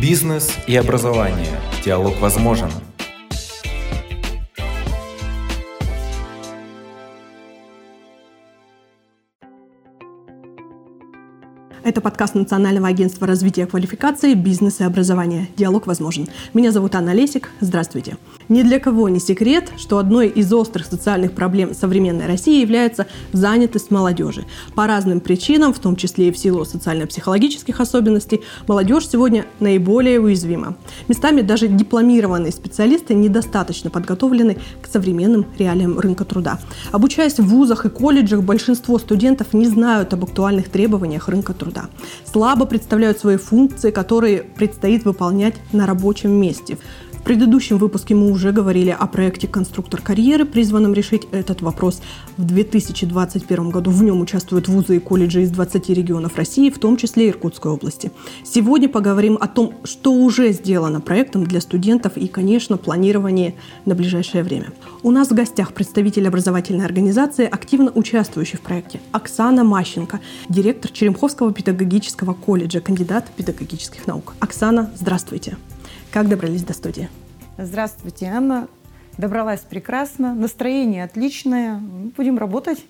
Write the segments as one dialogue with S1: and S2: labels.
S1: Бизнес и образование. Диалог возможен.
S2: Это подкаст Национального агентства развития квалификации, бизнеса и образования. Диалог возможен. Меня зовут Анна Лесик. Здравствуйте. Ни для кого не секрет, что одной из острых социальных проблем современной России является занятость молодежи. По разным причинам, в том числе и в силу социально-психологических особенностей, молодежь сегодня наиболее уязвима. Местами даже дипломированные специалисты недостаточно подготовлены к современным реалиям рынка труда. Обучаясь в вузах и колледжах, большинство студентов не знают об актуальных требованиях рынка труда. Слабо представляют свои функции, которые предстоит выполнять на рабочем месте. Предыдущем выпуске мы уже говорили о проекте «Конструктор карьеры», призванном решить этот вопрос в 2021 году. В нем участвуют вузы и колледжи из 20 регионов России, в том числе Иркутской области. Сегодня поговорим о том, что уже сделано проектом для студентов и, конечно, планирование на ближайшее время. У нас в гостях представитель образовательной организации, активно участвующий в проекте, Оксана Мащенко, директор Черемховского педагогического колледжа, кандидат педагогических наук. Оксана, здравствуйте. Как добрались до студии?
S3: Здравствуйте, Анна. Добралась прекрасно, настроение отличное. Будем работать.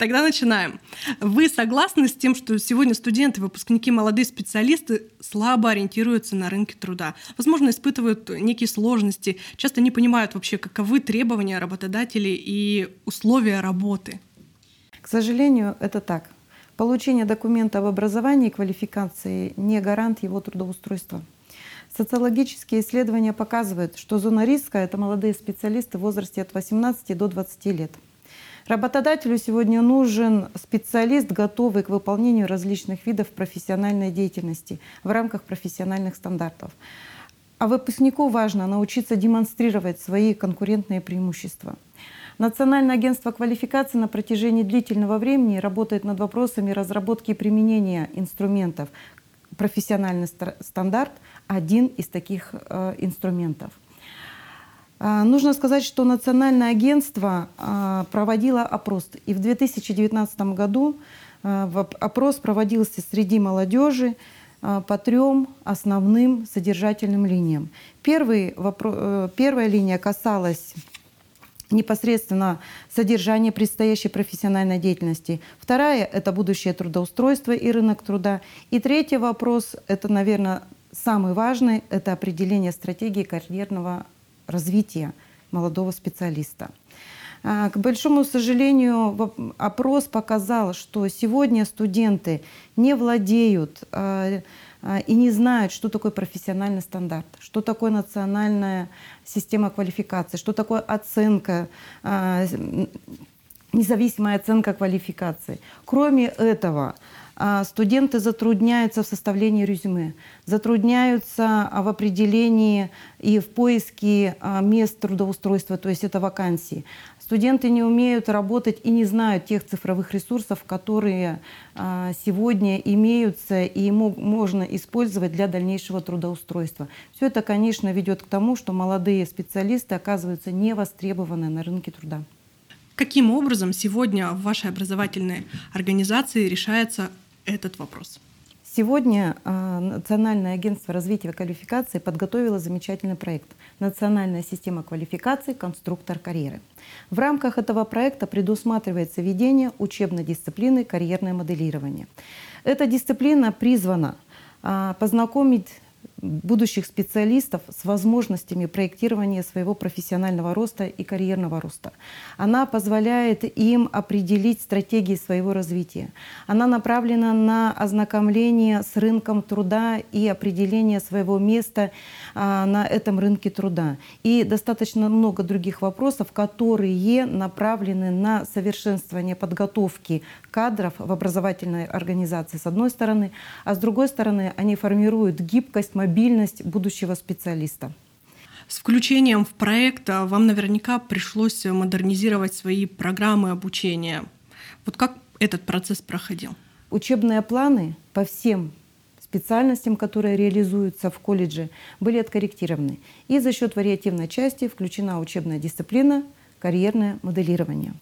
S2: Тогда начинаем. Вы согласны с тем, что сегодня студенты, выпускники, молодые специалисты слабо ориентируются на рынке труда? Возможно, испытывают некие сложности, часто не понимают вообще, каковы требования работодателей и условия работы?
S3: К сожалению, это так. Получение документа об образовании и квалификации не гарант его трудоустройства. Социологические исследования показывают, что зона риска — это молодые специалисты в возрасте от 18 до 20 лет. Работодателю сегодня нужен специалист, готовый к выполнению различных видов профессиональной деятельности в рамках профессиональных стандартов. А выпускнику важно научиться демонстрировать свои конкурентные преимущества. Национальное агентство квалификации на протяжении длительного времени работает над вопросами разработки и применения инструментов профессиональный стандарт один из таких э, инструментов. Э, нужно сказать, что Национальное агентство э, проводило опрос. И в 2019 году э, опрос проводился среди молодежи э, по трем основным содержательным линиям. Первый, первая линия касалась непосредственно содержание предстоящей профессиональной деятельности. Вторая – это будущее трудоустройство и рынок труда. И третий вопрос – это, наверное, самый важный – это определение стратегии карьерного развития молодого специалиста. А, к большому сожалению, опрос показал, что сегодня студенты не владеют а, и не знают, что такое профессиональный стандарт, что такое национальная система квалификации, что такое оценка, а, независимая оценка квалификации. Кроме этого, а, студенты затрудняются в составлении резюме, затрудняются в определении и в поиске мест трудоустройства, то есть это вакансии. Студенты не умеют работать и не знают тех цифровых ресурсов, которые а, сегодня имеются и можно использовать для дальнейшего трудоустройства. Все это, конечно, ведет к тому, что молодые специалисты оказываются не востребованы на рынке труда.
S2: Каким образом сегодня в вашей образовательной организации решается этот вопрос?
S3: Сегодня а, Национальное агентство развития квалификации подготовило замечательный проект «Национальная система квалификации. Конструктор карьеры». В рамках этого проекта предусматривается введение учебной дисциплины карьерное моделирование. Эта дисциплина призвана а, познакомить будущих специалистов с возможностями проектирования своего профессионального роста и карьерного роста. Она позволяет им определить стратегии своего развития. Она направлена на ознакомление с рынком труда и определение своего места а, на этом рынке труда. И достаточно много других вопросов, которые направлены на совершенствование подготовки кадров в образовательной организации с одной стороны, а с другой стороны они формируют гибкость, мобильность будущего специалиста.
S2: С включением в проект а, вам наверняка пришлось модернизировать свои программы обучения. Вот как этот процесс проходил?
S3: Учебные планы по всем специальностям, которые реализуются в колледже, были откорректированы. И за счет вариативной части включена учебная дисциплина карьерное моделирование.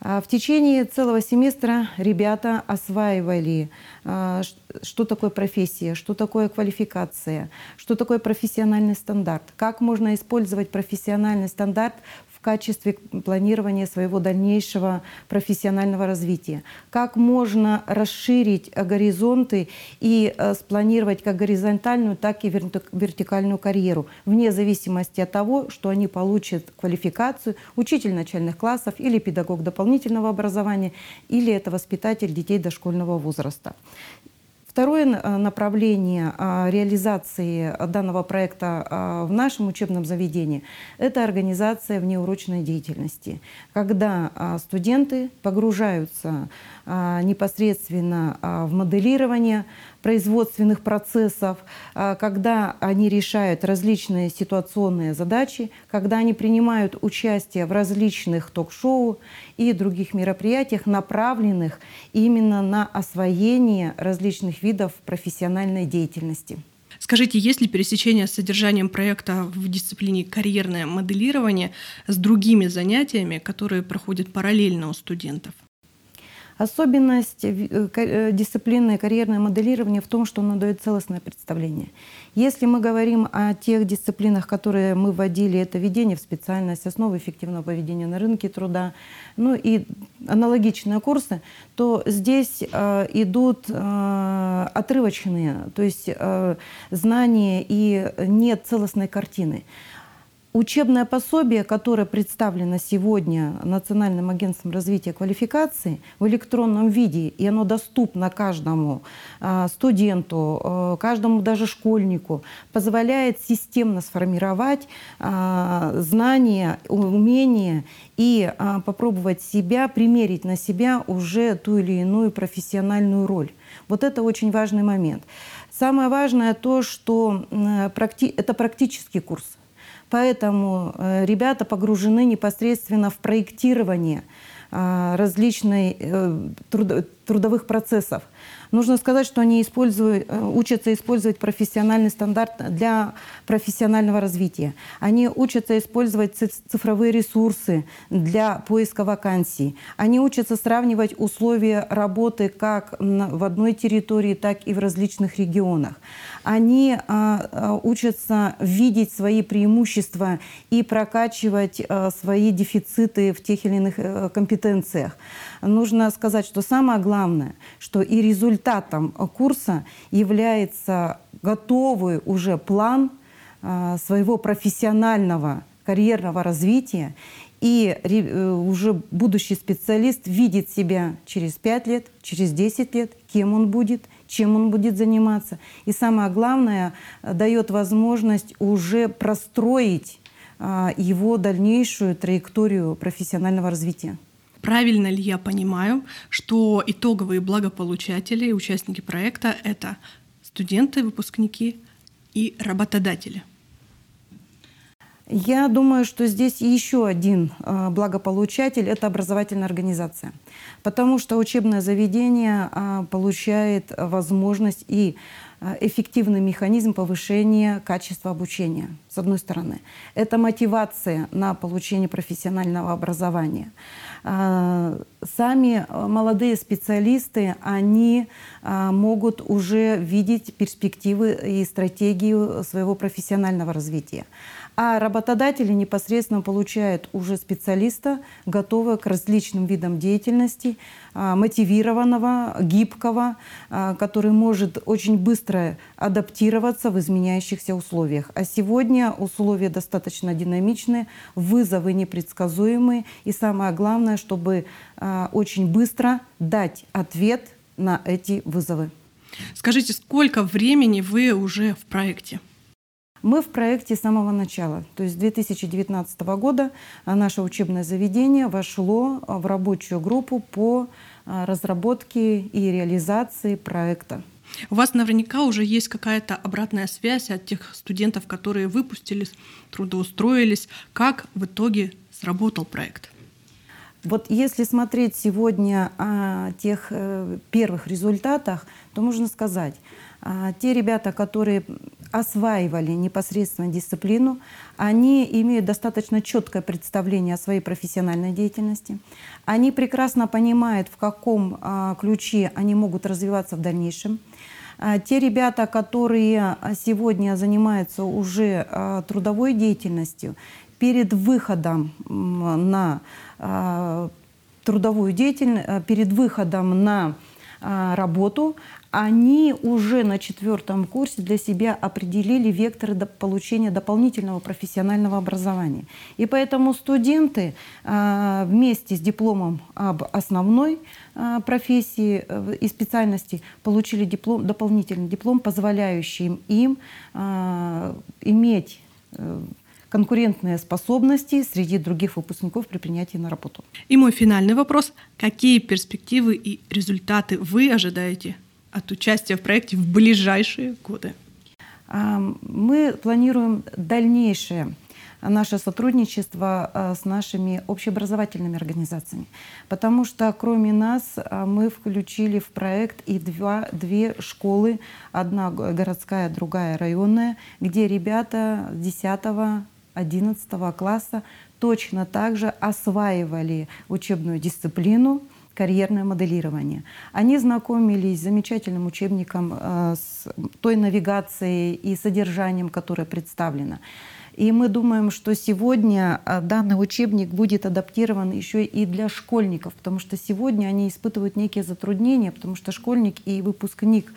S3: А в течение целого семестра ребята осваивали, а, что такое профессия, что такое квалификация, что такое профессиональный стандарт, как можно использовать профессиональный стандарт в качестве планирования своего дальнейшего профессионального развития. Как можно расширить горизонты и э, спланировать как горизонтальную, так и вертикальную карьеру, вне зависимости от того, что они получат квалификацию учитель начальных классов или педагог дополнительного образования, или это воспитатель детей дошкольного возраста. Второе э, направление а, реализации данного проекта а, в нашем учебном заведении – это организация внеурочной деятельности, когда студенты погружаются непосредственно в моделирование, производственных процессов, а, когда они решают различные ситуационные задачи, когда они принимают участие в различных ток-шоу и других мероприятиях, направленных именно на освоение различных видов профессиональной деятельности.
S2: Скажите, есть ли пересечение с содержанием проекта в дисциплине карьерное моделирование с другими занятиями, которые проходят параллельно у студентов?
S3: Особенность э, э, дисциплины карьерное моделирование в том, что оно дает целостное представление. Если мы говорим о тех дисциплинах, которые мы вводили, это введение в специальность, основы эффективного поведения на рынке труда, ну и аналогичные курсы, то здесь э, идут э, отрывочные, то есть э, знания и нет целостной картины. Учебное пособие, которое представлено сегодня Национальным агентством развития квалификации в электронном виде, и оно доступно каждому а, студенту, а, каждому даже школьнику, позволяет системно сформировать а, знания, умения и попробовать себя, примерить на себя уже ту или иную профессиональную роль. Вот это очень важный момент. Самое важное то, что это практический курс. Поэтому э, ребята погружены непосредственно в проектирование а, различных э, трудовых процессов. Нужно сказать, что они используют, э, учатся использовать профессиональный стандарт для профессионального развития. Они учатся использовать цифровые ресурсы для поиска вакансий. Они учатся сравнивать условия работы как в одной территории, так и в различных регионах. Они а, а, учатся видеть свои преимущества и прокачивать а, свои дефициты в тех или иных э, компетенциях. Нужно сказать, что самое главное, что и результатом курса является готовый уже план своего профессионального карьерного развития и э, уже будущий специалист видит себя через 5 лет, через 10 лет, кем он будет, чем он будет заниматься. И самое главное, э, дает возможность уже простроить а, его дальнейшую траекторию профессионального развития.
S2: Правильно ли я понимаю, что итоговые благополучатели и участники проекта — это студенты, выпускники и работодатели?
S3: Я думаю, что здесь еще один а, благополучатель – это образовательная организация. Потому что учебное заведение а, получает возможность и а, эффективный механизм повышения качества обучения, с одной стороны. Это мотивация на получение профессионального образования. Сами молодые специалисты, они могут уже видеть перспективы и стратегию своего профессионального развития а работодатели непосредственно получают уже специалиста, готового к различным видам деятельности, а, мотивированного, гибкого, а, который может очень быстро адаптироваться в изменяющихся условиях. А сегодня условия достаточно динамичные, вызовы непредсказуемые, и самое главное, чтобы а, очень быстро дать ответ на эти вызовы.
S2: Скажите, сколько времени вы уже в проекте?
S3: Мы в проекте с самого начала. То есть с 2019 года наше учебное заведение вошло в рабочую группу по а, разработке и реализации проекта.
S2: У вас наверняка уже есть какая-то обратная связь от тех студентов, которые выпустились, трудоустроились. Как в итоге сработал проект?
S3: Вот если смотреть сегодня о тех э, первых результатах, то можно сказать, а, те ребята, которые осваивали непосредственно дисциплину, они имеют достаточно четкое представление о своей профессиональной деятельности. Они прекрасно понимают, в каком а, ключе они могут развиваться в дальнейшем. А, те ребята, которые сегодня занимаются уже трудовой деятельностью, перед выходом на трудовую деятельность, перед выходом на работу, они уже на четвертом курсе для себя определили векторы получения дополнительного профессионального образования. И поэтому студенты а, вместе с дипломом об основной а, профессии э, и специальности получили диплом, дополнительный диплом, позволяющий им а, иметь э, конкурентные способности среди других выпускников при принятии на работу.
S2: И мой финальный вопрос. Какие перспективы и результаты вы ожидаете от участия в проекте в ближайшие годы?
S3: Мы планируем дальнейшее наше сотрудничество а, с нашими общеобразовательными организациями. Потому что кроме нас а, мы включили в проект и два, две школы, одна городская, другая районная, где ребята 10 11 класса точно так же осваивали учебную дисциплину, карьерное моделирование. Они знакомились с замечательным учебником, э, с той навигацией и содержанием, которое представлено. И мы думаем, что сегодня э, данный учебник будет адаптирован еще и для школьников, потому что сегодня они испытывают некие затруднения, потому что школьник и выпускник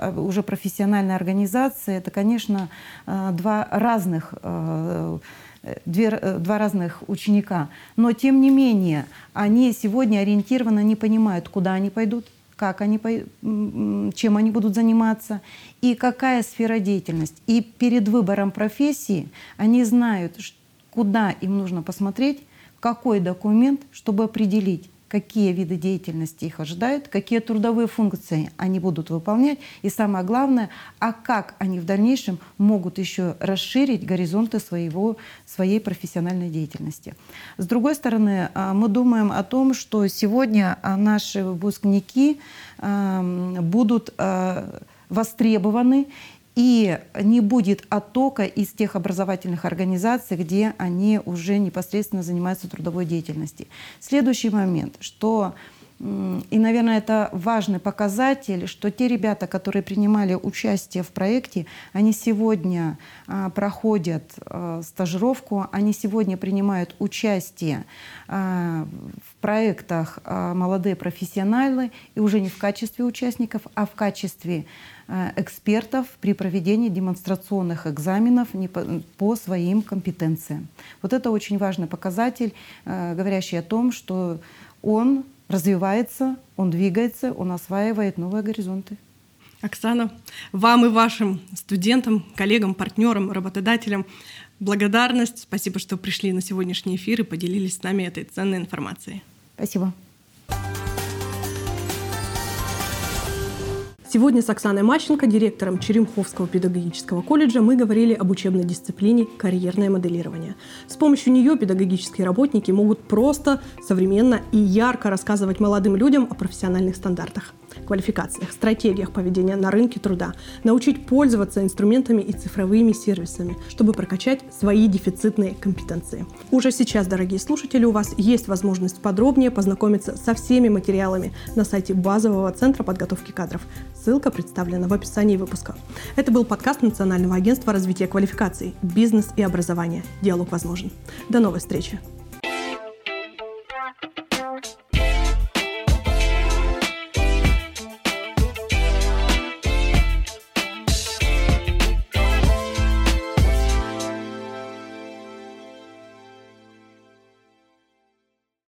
S3: э, уже профессиональной организации, это, конечно, два разных две, э, два разных ученика. Но тем не менее, они сегодня ориентированно не понимают, куда они пойдут, как они, чем они будут заниматься и какая сфера деятельности. И перед выбором профессии они знают, куда им нужно посмотреть, какой документ, чтобы определить, какие виды деятельности их ожидают, какие трудовые функции они будут выполнять, и самое главное, а как они в дальнейшем могут еще расширить горизонты своего, своей профессиональной деятельности. С другой стороны, а, мы думаем о том, что сегодня а, наши выпускники будут а, востребованы и не будет оттока из тех образовательных организаций, где они уже непосредственно занимаются трудовой деятельностью. Следующий момент, что и, наверное, это важный показатель, что те ребята, которые принимали участие в проекте, они сегодня а, проходят а, стажировку, они сегодня принимают участие а, в проектах а, «Молодые профессионалы» и уже не в качестве участников, а в качестве Э, экспертов при проведении демонстрационных экзаменов по своим компетенциям. Вот это очень важный показатель, э, говорящий о том, что он развивается, он двигается, он осваивает новые горизонты.
S2: Оксана, вам и вашим студентам, коллегам, партнерам, работодателям благодарность. Спасибо, что пришли на сегодняшний эфир и поделились с нами этой ценной информацией.
S3: Спасибо.
S2: Сегодня с Оксаной Мащенко, директором Черемховского педагогического колледжа, мы говорили об учебной дисциплине «Карьерное моделирование». С помощью нее педагогические работники могут просто, современно и ярко рассказывать молодым людям о профессиональных стандартах квалификациях, стратегиях поведения на рынке труда, научить пользоваться инструментами и цифровыми сервисами, чтобы прокачать свои дефицитные компетенции. Уже сейчас, дорогие слушатели, у вас есть возможность подробнее познакомиться со всеми материалами на сайте базового центра подготовки кадров. Ссылка представлена в описании выпуска. Это был подкаст Национального агентства развития квалификаций «Бизнес и образование. Диалог возможен». До новой встречи!